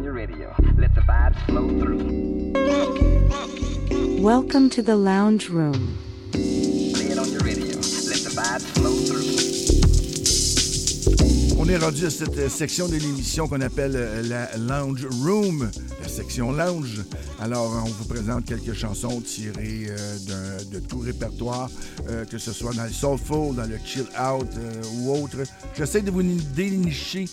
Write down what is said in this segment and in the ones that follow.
on your radio. Let the vibes flow through. Welcome to the lounge room. Play it on your radio. Let the vibes flow through. On est rendu à cette euh, section de l'émission qu'on appelle euh, la Lounge Room, section lounge. Alors, on vous présente quelques chansons tirées euh, de tout répertoire, euh, que ce soit dans le soulful, dans le chill out euh, ou autre. J'essaie de vous ni- dénicher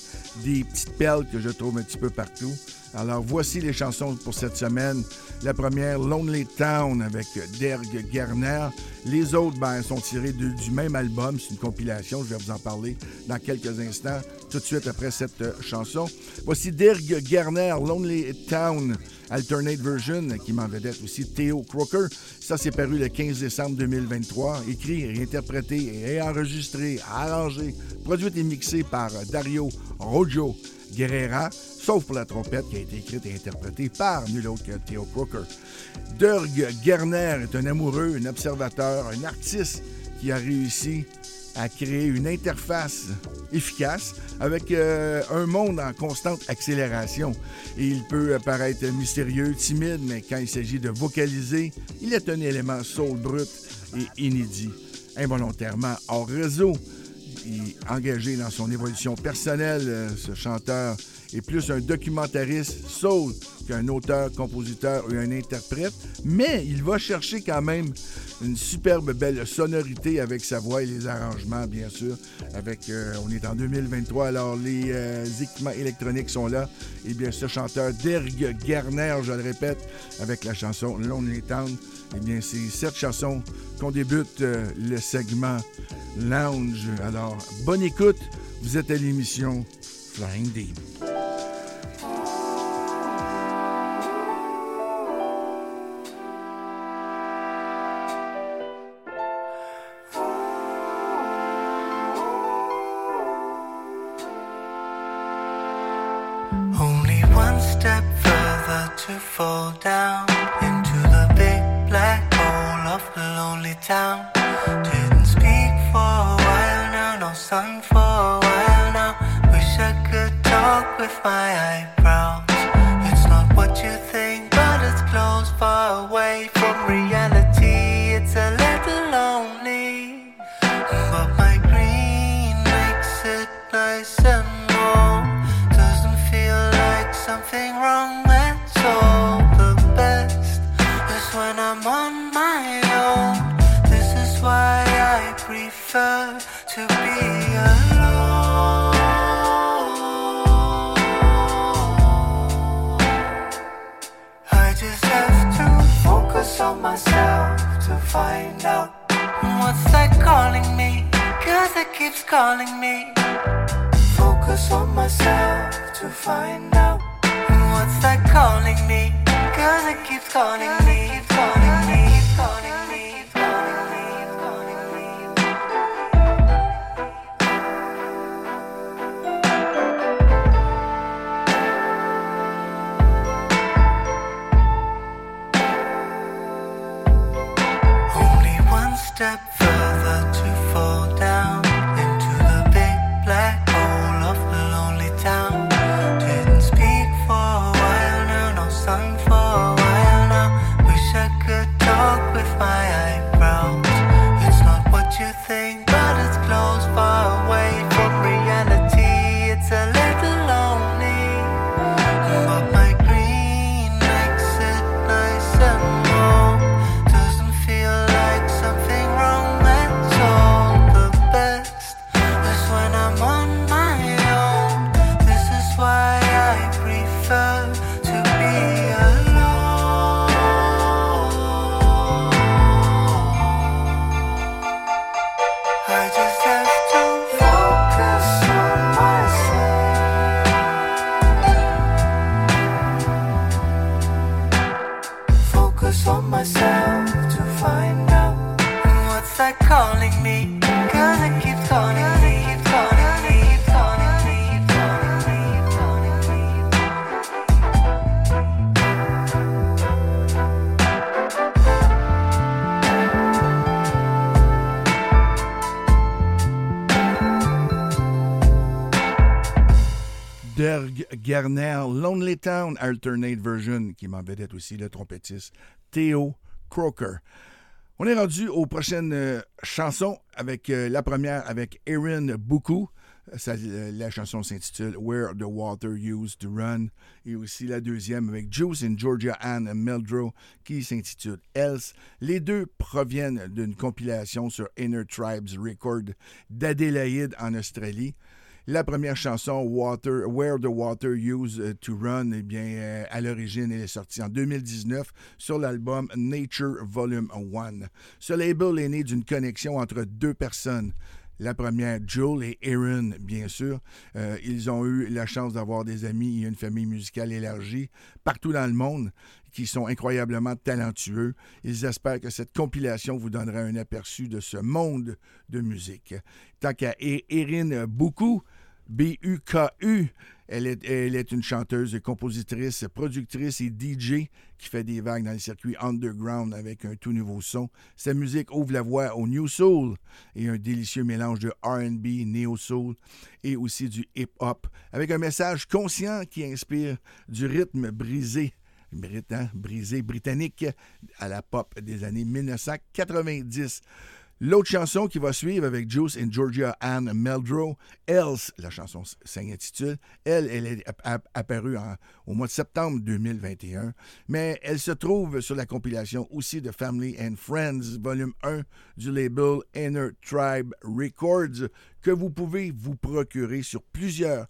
des petites perles que je trouve un petit peu partout. Alors, voici les chansons pour cette semaine. La première, Lonely Town avec Derg Garner. Les autres, ben, sont tirées de- du même album. C'est une compilation. Je vais vous en parler dans quelques instants, tout de suite après cette euh, chanson. Voici Derg Garner, Lonely Town, Alternate Version, qui m'en vedette aussi Theo Croker. Ça, c'est paru le 15 décembre 2023. Écrit, réinterprété et enregistré, arrangé, produit et mixé par Dario Rojo Guerrera, sauf pour la trompette qui a été écrite et interprétée par nul autre que Theo Croker. Dirk Gerner est un amoureux, un observateur, un artiste qui a réussi à créer une interface efficace avec euh, un monde en constante accélération. Il peut paraître mystérieux, timide, mais quand il s'agit de vocaliser, il est un élément soul brut et inédit. Involontairement hors réseau, est engagé dans son évolution personnelle, euh, ce chanteur est plus un documentariste soul qu'un auteur, compositeur ou un interprète, mais il va chercher quand même une superbe belle sonorité avec sa voix et les arrangements, bien sûr. Avec, euh, on est en 2023, alors les euh, équipements électroniques sont là. Et bien, ce chanteur Derg Garner, je le répète, avec la chanson Lonely Town, eh bien, c'est cette chanson qu'on débute euh, le segment Lounge. Alors, bonne écoute. Vous êtes à l'émission Flying Deep. Garner, Lonely Town Alternate Version, qui m'en vedette aussi le trompettiste Theo Croker. On est rendu aux prochaines euh, chansons avec euh, la première avec Erin Buku. Euh, la chanson s'intitule Where the Water Used to Run. Et aussi la deuxième avec Juice and Georgia Ann Meldrew qui s'intitule Else. Les deux proviennent d'une compilation sur Inner Tribes Record d'Adélaïde en Australie. La première chanson, Water, Where the Water Used to Run, eh bien, euh, à l'origine, elle est sortie en 2019 sur l'album Nature Volume 1. Ce label est né d'une connexion entre deux personnes. La première, Joel et Aaron, bien sûr. Euh, ils ont eu la chance d'avoir des amis et une famille musicale élargie partout dans le monde qui sont incroyablement talentueux. Ils espèrent que cette compilation vous donnera un aperçu de ce monde de musique. Tant qu'à Erin beaucoup, B-U-K-U. Elle est, une chanteuse, compositrice, productrice et DJ qui fait des vagues dans le circuit underground avec un tout nouveau son. Sa musique ouvre la voie au New Soul et un délicieux mélange de RB, Neo Soul et aussi du hip-hop avec un message conscient qui inspire du rythme brisé brisé britannique à la pop des années 1990. L'autre chanson qui va suivre avec Juice et Georgia Ann Meldrew, Else, la chanson s'intitule, elle, elle est apparue au mois de septembre 2021, mais elle se trouve sur la compilation aussi de Family and Friends, volume 1 du label Inner Tribe Records, que vous pouvez vous procurer sur plusieurs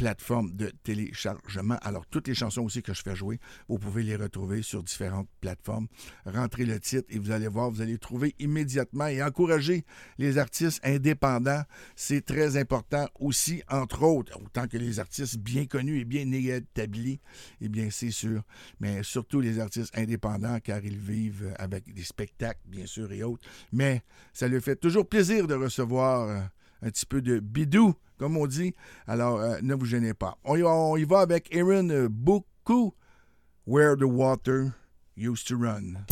plateforme de téléchargement. Alors, toutes les chansons aussi que je fais jouer, vous pouvez les retrouver sur différentes plateformes. Rentrez le titre et vous allez voir, vous allez trouver immédiatement et encourager les artistes indépendants. C'est très important aussi, entre autres, autant que les artistes bien connus et bien établis, eh bien, c'est sûr, mais surtout les artistes indépendants car ils vivent avec des spectacles, bien sûr, et autres. Mais ça leur fait toujours plaisir de recevoir euh, un petit peu de bidou comme on dit. Alors, euh, ne vous gênez pas. On y, va avec Aaron Buku, Where the Water Used to Run.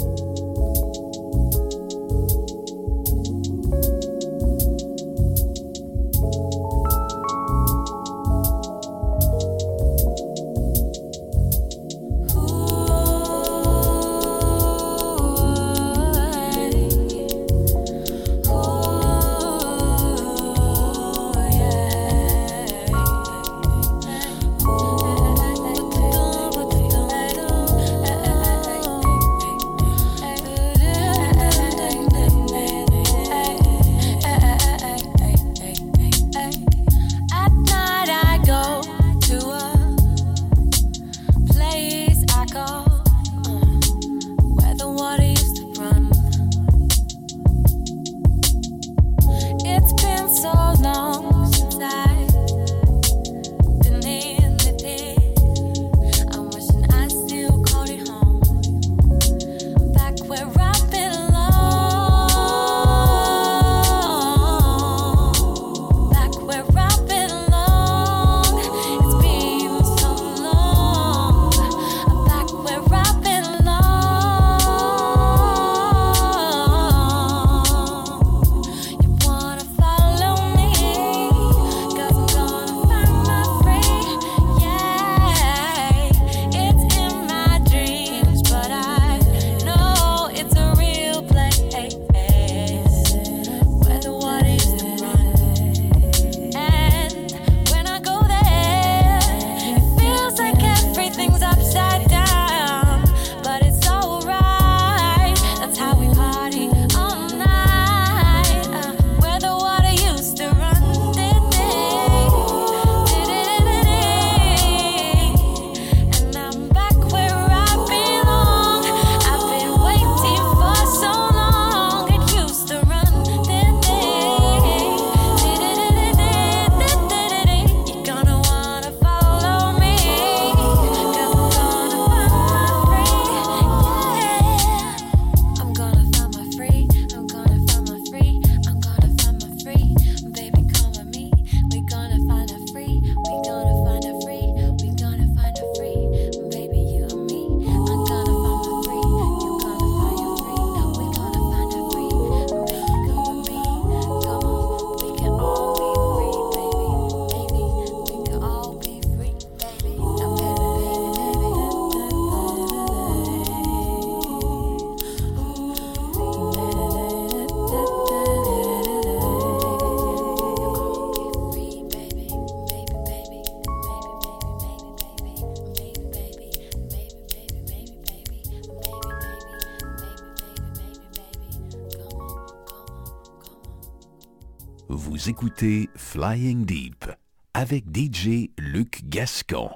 Flying Deep avec DJ Luc Gascon.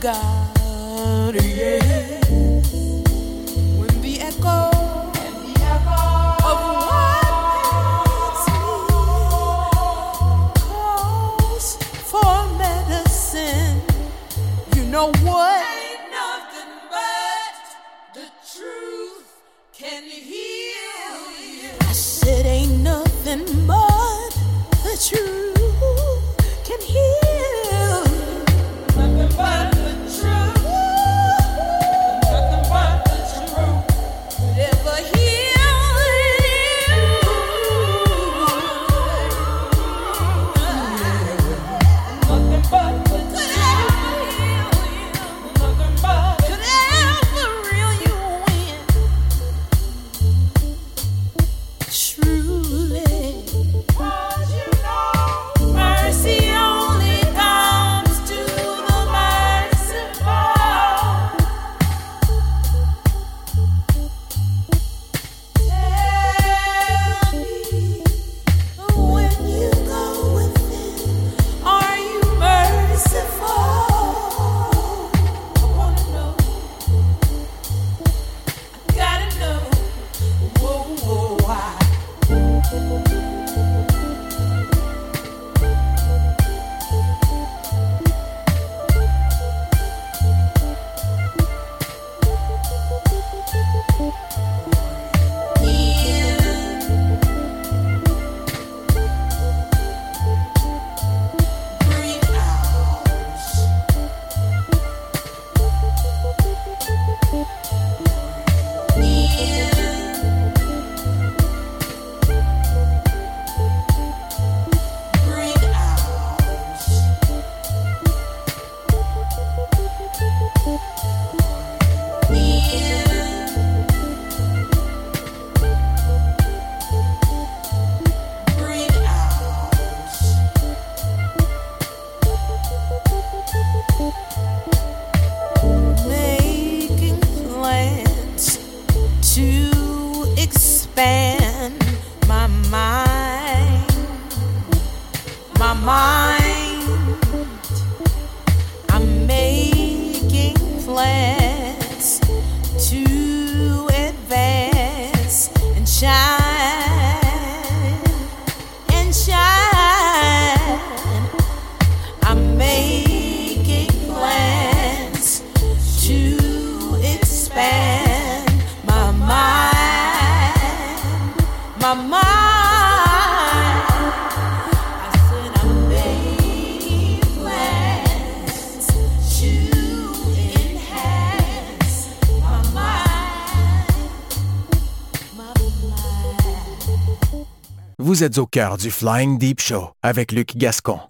God, Vous êtes au cœur du Flying Deep Show avec Luc Gascon.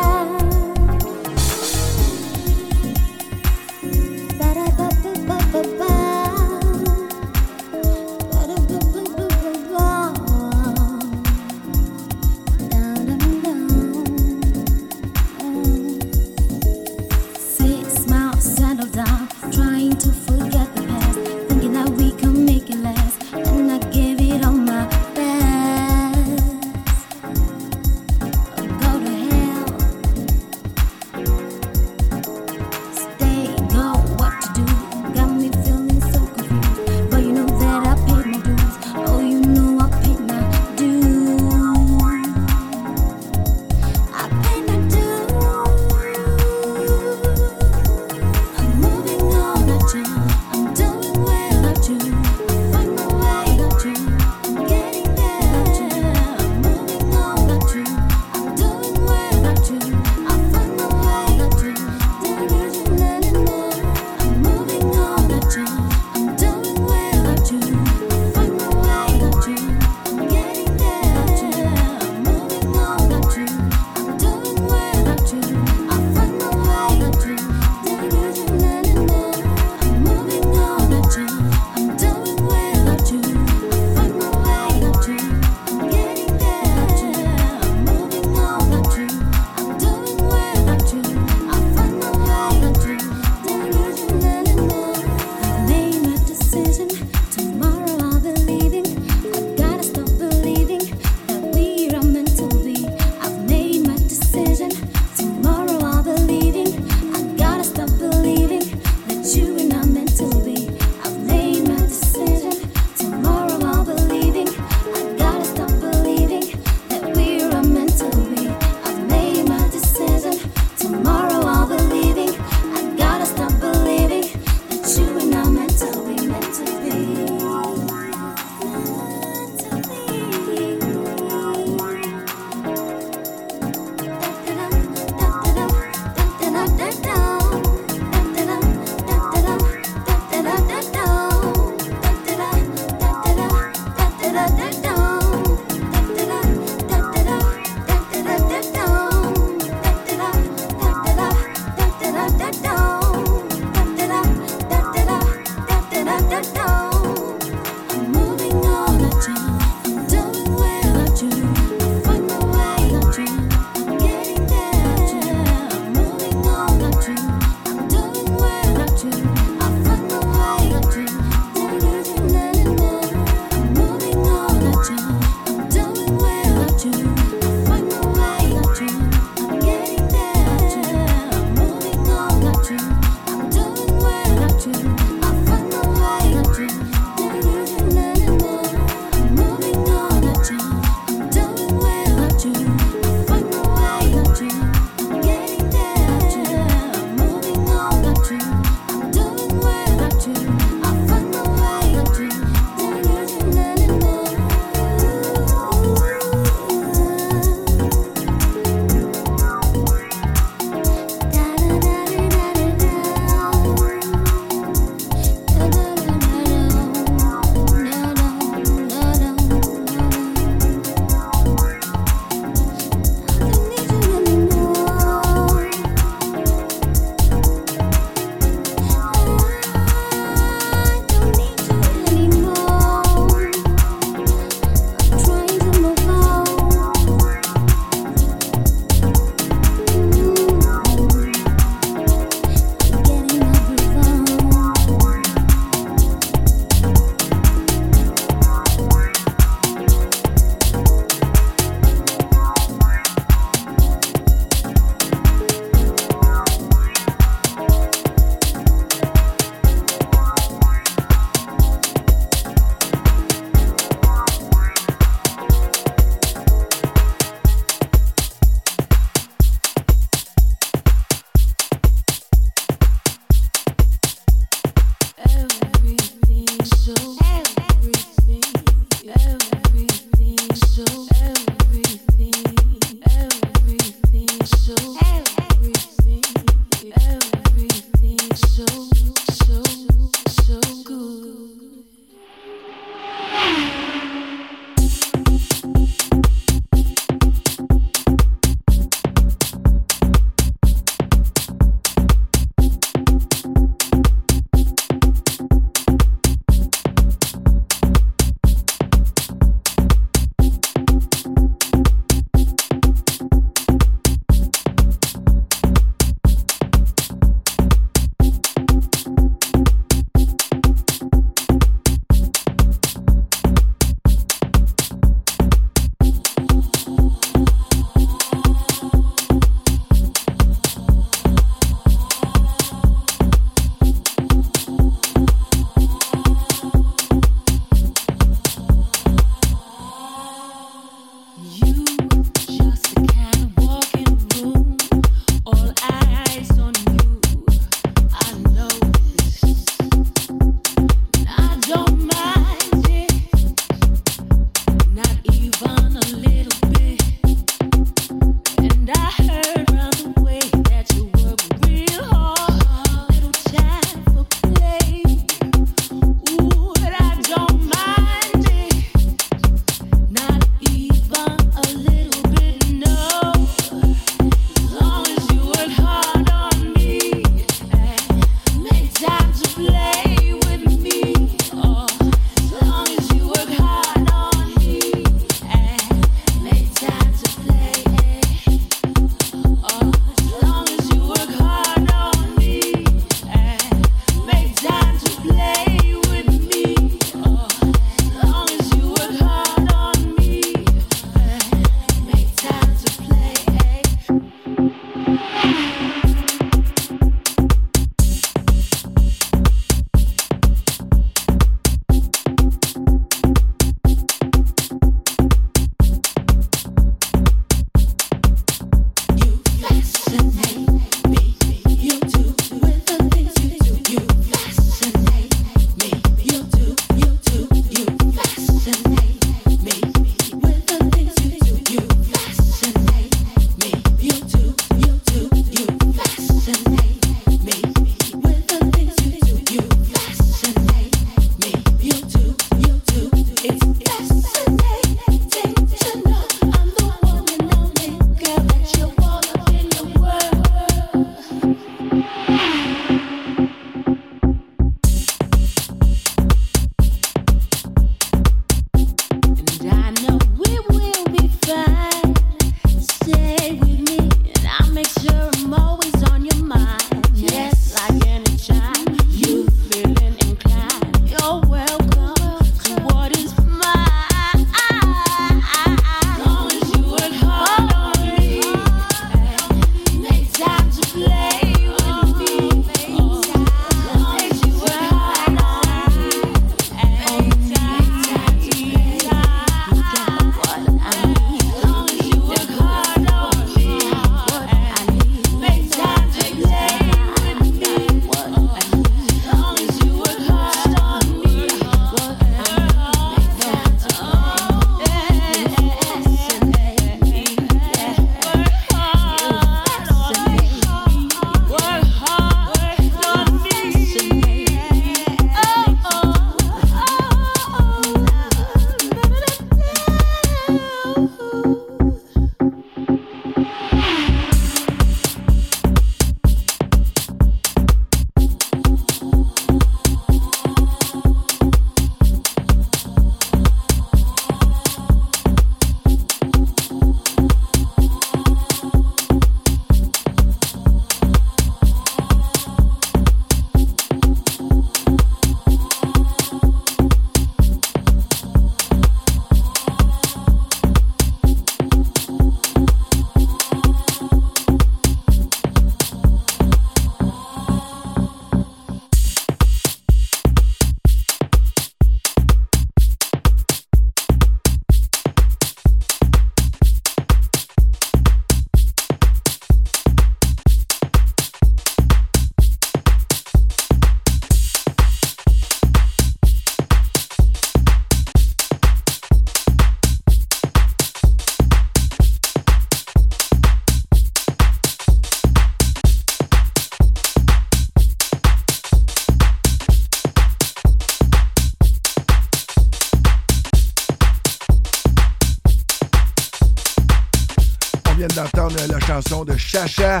Chanson de Chacha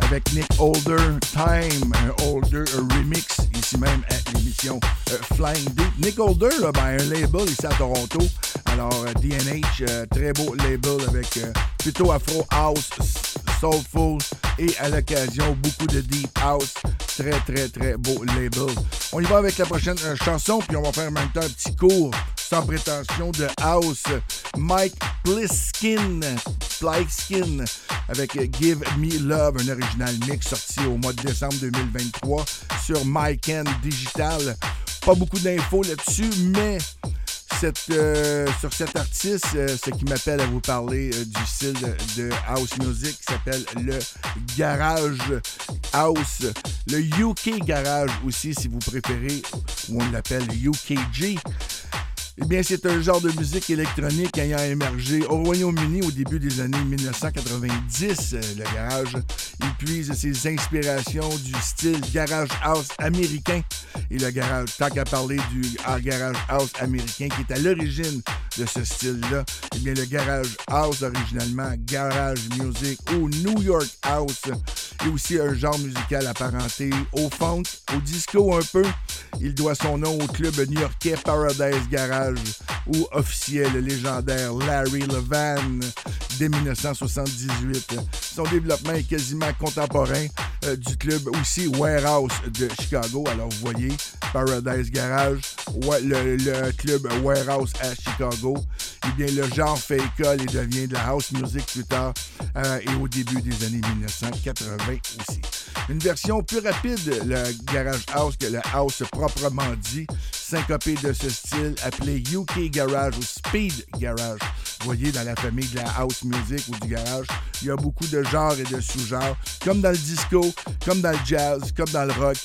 avec Nick Holder, Time, un Holder remix, ici même à l'émission euh, Flying Deep. Nick Holder, là, ben, un label ici à Toronto. Alors, DNH, euh, euh, très beau label avec plutôt Afro House, Soulful et à l'occasion beaucoup de Deep House. Très, très, très beau label. On y va avec la prochaine chanson, puis on va faire en même temps un petit cours sans prétention de House. Mike Pliskin, Pliskin avec Give Me Love, un original mix sorti au mois de décembre 2023 sur MyCan Digital. Pas beaucoup d'infos là-dessus, mais euh, sur cet artiste, euh, ce qui m'appelle à vous parler euh, du style de, house music qui s'appelle le garage house, le UK garage aussi si vous préférez, ou on l'appelle UKG. Eh bien, c'est un genre de musique électronique ayant émergé au Royaume-Uni au début des années 1990. Le garage, il puise ses inspirations du style garage house américain. Et le garage, tant qu'à parler du garage house américain qui est à l'origine de ce style-là, eh bien, le garage house, originalement garage music ou New York house, est aussi un genre musical apparenté au funk, au disco un peu. Il doit son nom au club new-yorkais Paradise Garage ou officiel le légendaire Larry Levan dès 1978. Son développement est quasiment contemporain euh, du club aussi Warehouse de Chicago. Alors vous voyez, Paradise Garage, le, club Warehouse à Chicago. Eh bien, le genre fait école et devient de la house music plus tard euh, et au début des années 1980 aussi. Une version plus rapide, le Garage House, que le House proprement dit, syncopé de ce style appelé UK Garage ou Speed Garage. Vous voyez, dans la famille de la house music ou du garage, il y a beaucoup de genres et de sous-genres. Comme dans le disco, comme dans le jazz, comme dans le rock,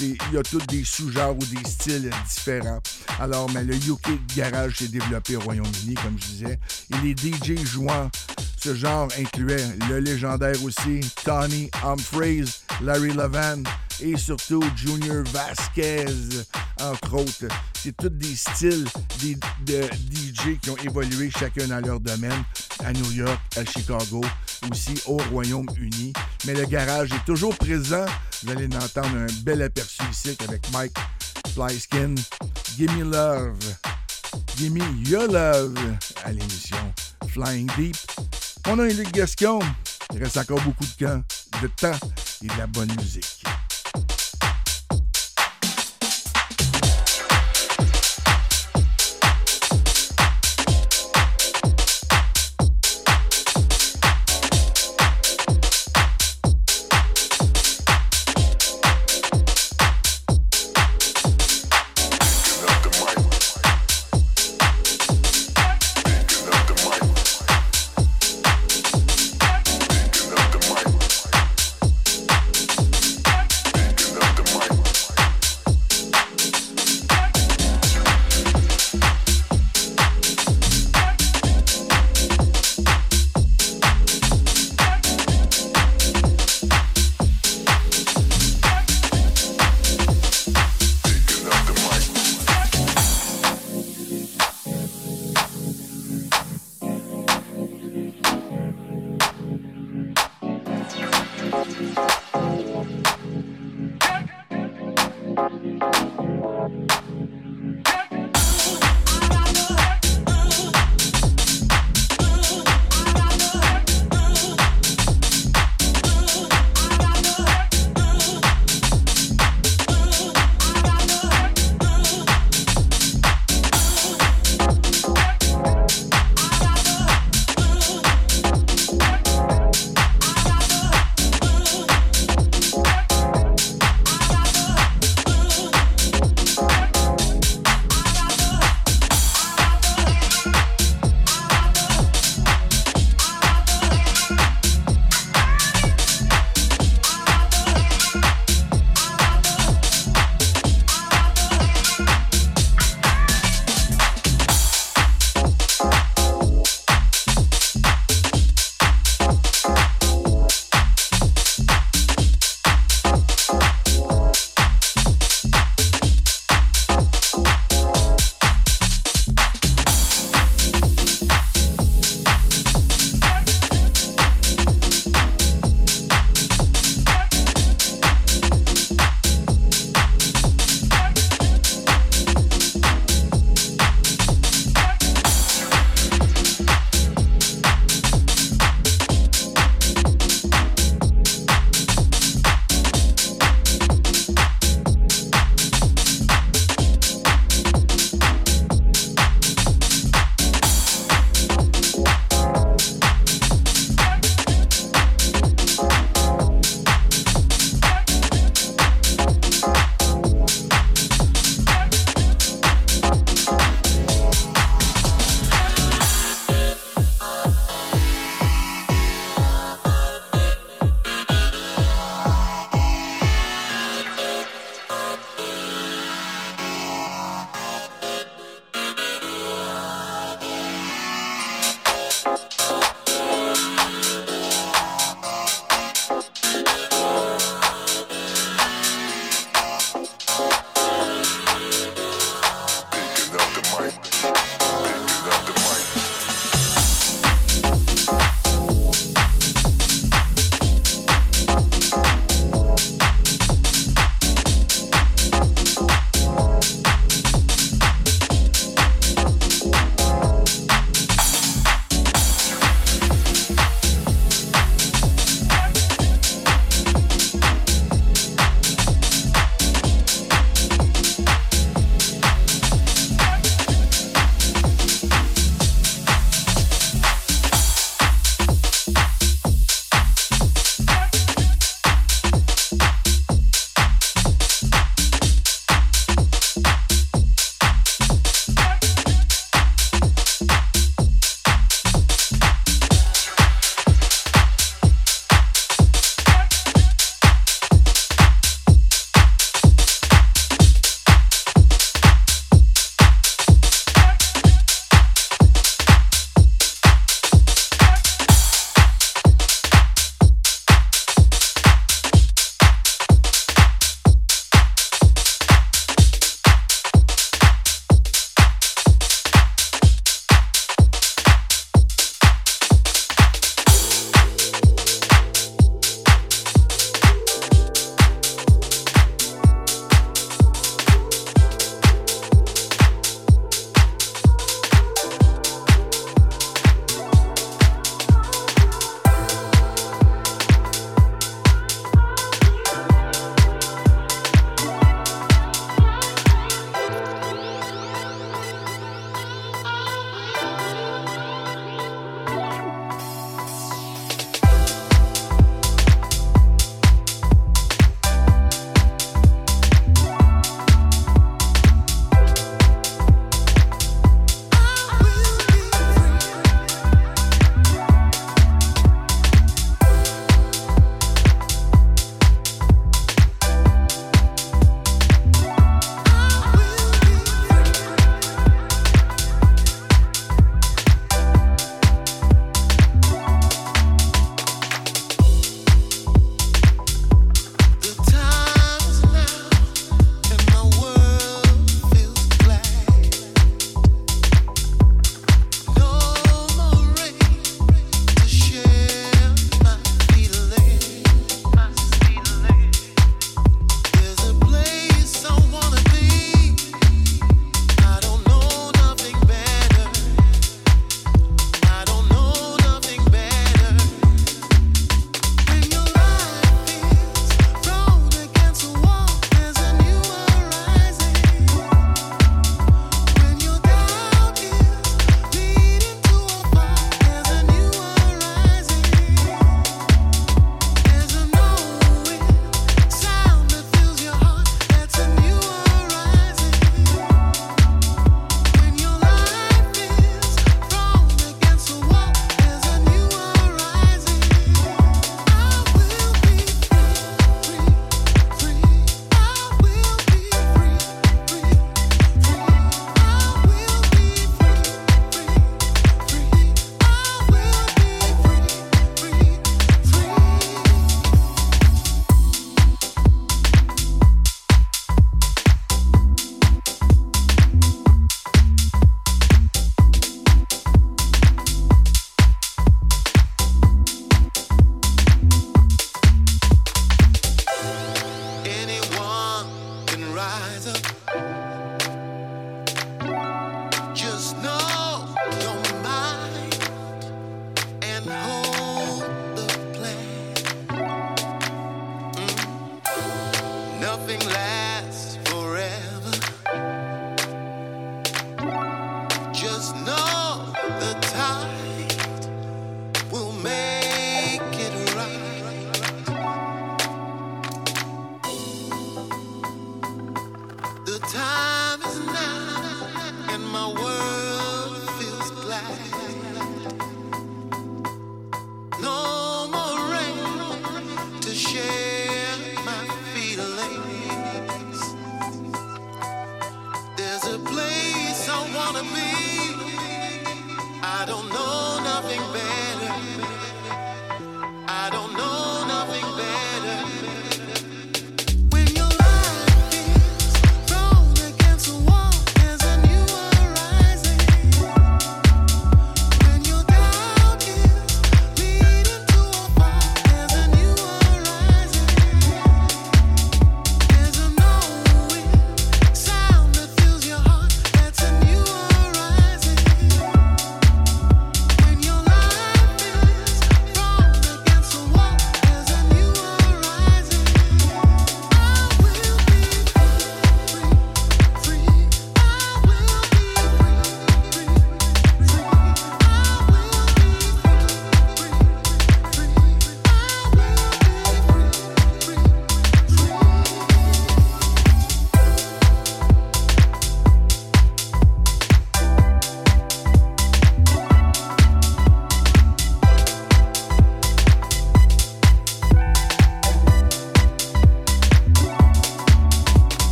il y a tous des sous-genres ou des styles différents. Alors, mais le UK Garage s'est développé au Royaume-Uni, comme je disais. Et les DJ jouant ce genre incluait le légendaire aussi Tony Humphreys, Larry Levan et surtout Junior Vasquez, entre autres. C'est tous des styles des, de DJ qui ont évolué chacun dans leur domaine, à New York, à Chicago, aussi au Royaume-Uni. Mais le garage est toujours présent. Vous allez entendre un bel aperçu ici avec Mike Flyskin. Gimme Love. Gimme Your Love à l'émission Flying Deep. On a un Luc Gascon. Il reste encore beaucoup de temps, de temps et de la bonne musique.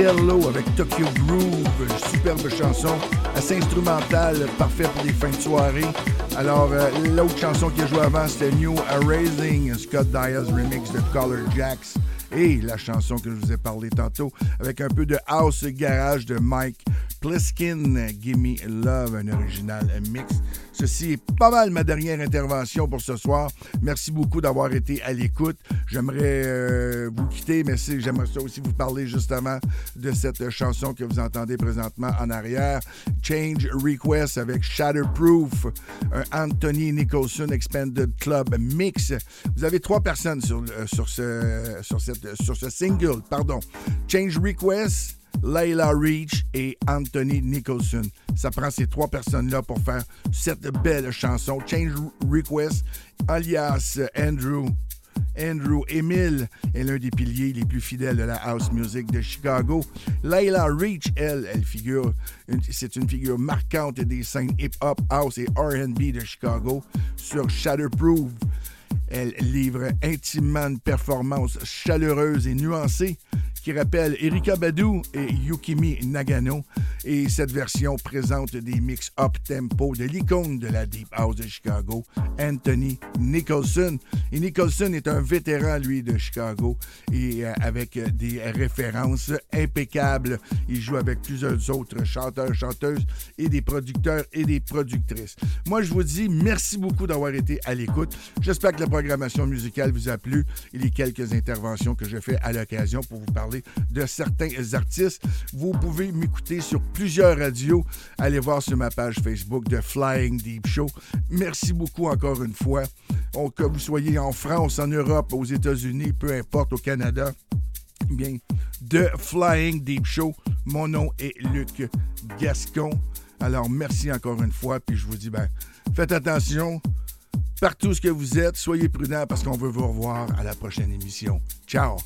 Paciello avec Tokyo Groove, superbe chanson, assez instrumentale, parfait pour des fins de soirée. Alors, euh, l'autre chanson qui a joué avant, c'était New Raising, Scott Diaz remix de Color Jacks. Et la chanson que je vous ai parlé tantôt, avec un peu de house garage de Mike Pliskin, Gimme Love, un original mix. Ceci est pas mal ma dernière intervention pour ce soir. Merci beaucoup d'avoir été à l'écoute. J'aimerais euh, vous quitter, mais j'aimerais aussi vous parler justement de cette chanson que vous entendez présentement en arrière. Change Request avec Shatterproof, un Anthony Nicholson Expanded Club Mix. Vous avez trois personnes sur, euh, ce single. Pardon. Change Request. Layla Reach et Anthony Nicholson. Ça prend ces trois personnes-là pour faire cette belle chanson. Change Request, alias Andrew. Andrew Emile est l'un des piliers les plus fidèles de la house music de Chicago. Layla Reach, elle, elle figure, c'est une figure marquante des scènes hip-hop, house et R&B de Chicago sur Shatterproof. Elle livre intimement une performance chaleureuse et nuancée qui rappelle Erika Badu et Yukimi Nagano. Et cette version présente des mix up-tempo de l'icône de la Deep House de Chicago, Anthony Nicholson. Et Nicholson est un vétéran, lui, de Chicago, et euh, avec des références impeccables. Il joue avec plusieurs autres chanteurs, chanteuses et des producteurs et des productrices. Moi, je vous dis merci beaucoup d'avoir été à l'écoute. J'espère que la programmation musicale vous a plu et les quelques interventions que je fais à l'occasion pour vous parler de certains artistes. Vous pouvez m'écouter sur plusieurs radios. Allez voir sur ma page Facebook de Flying Deep Show. Merci beaucoup encore une fois. que vous soyez en France, en Europe, aux États-Unis, peu importe, au Canada. Bien, de Flying Deep Show. Mon nom est Luc Gascon. Alors, merci encore une fois. Puis je vous dis, ben, faites attention. Partout ce que vous êtes, soyez prudents parce qu'on veut vous revoir à la prochaine émission. Ciao!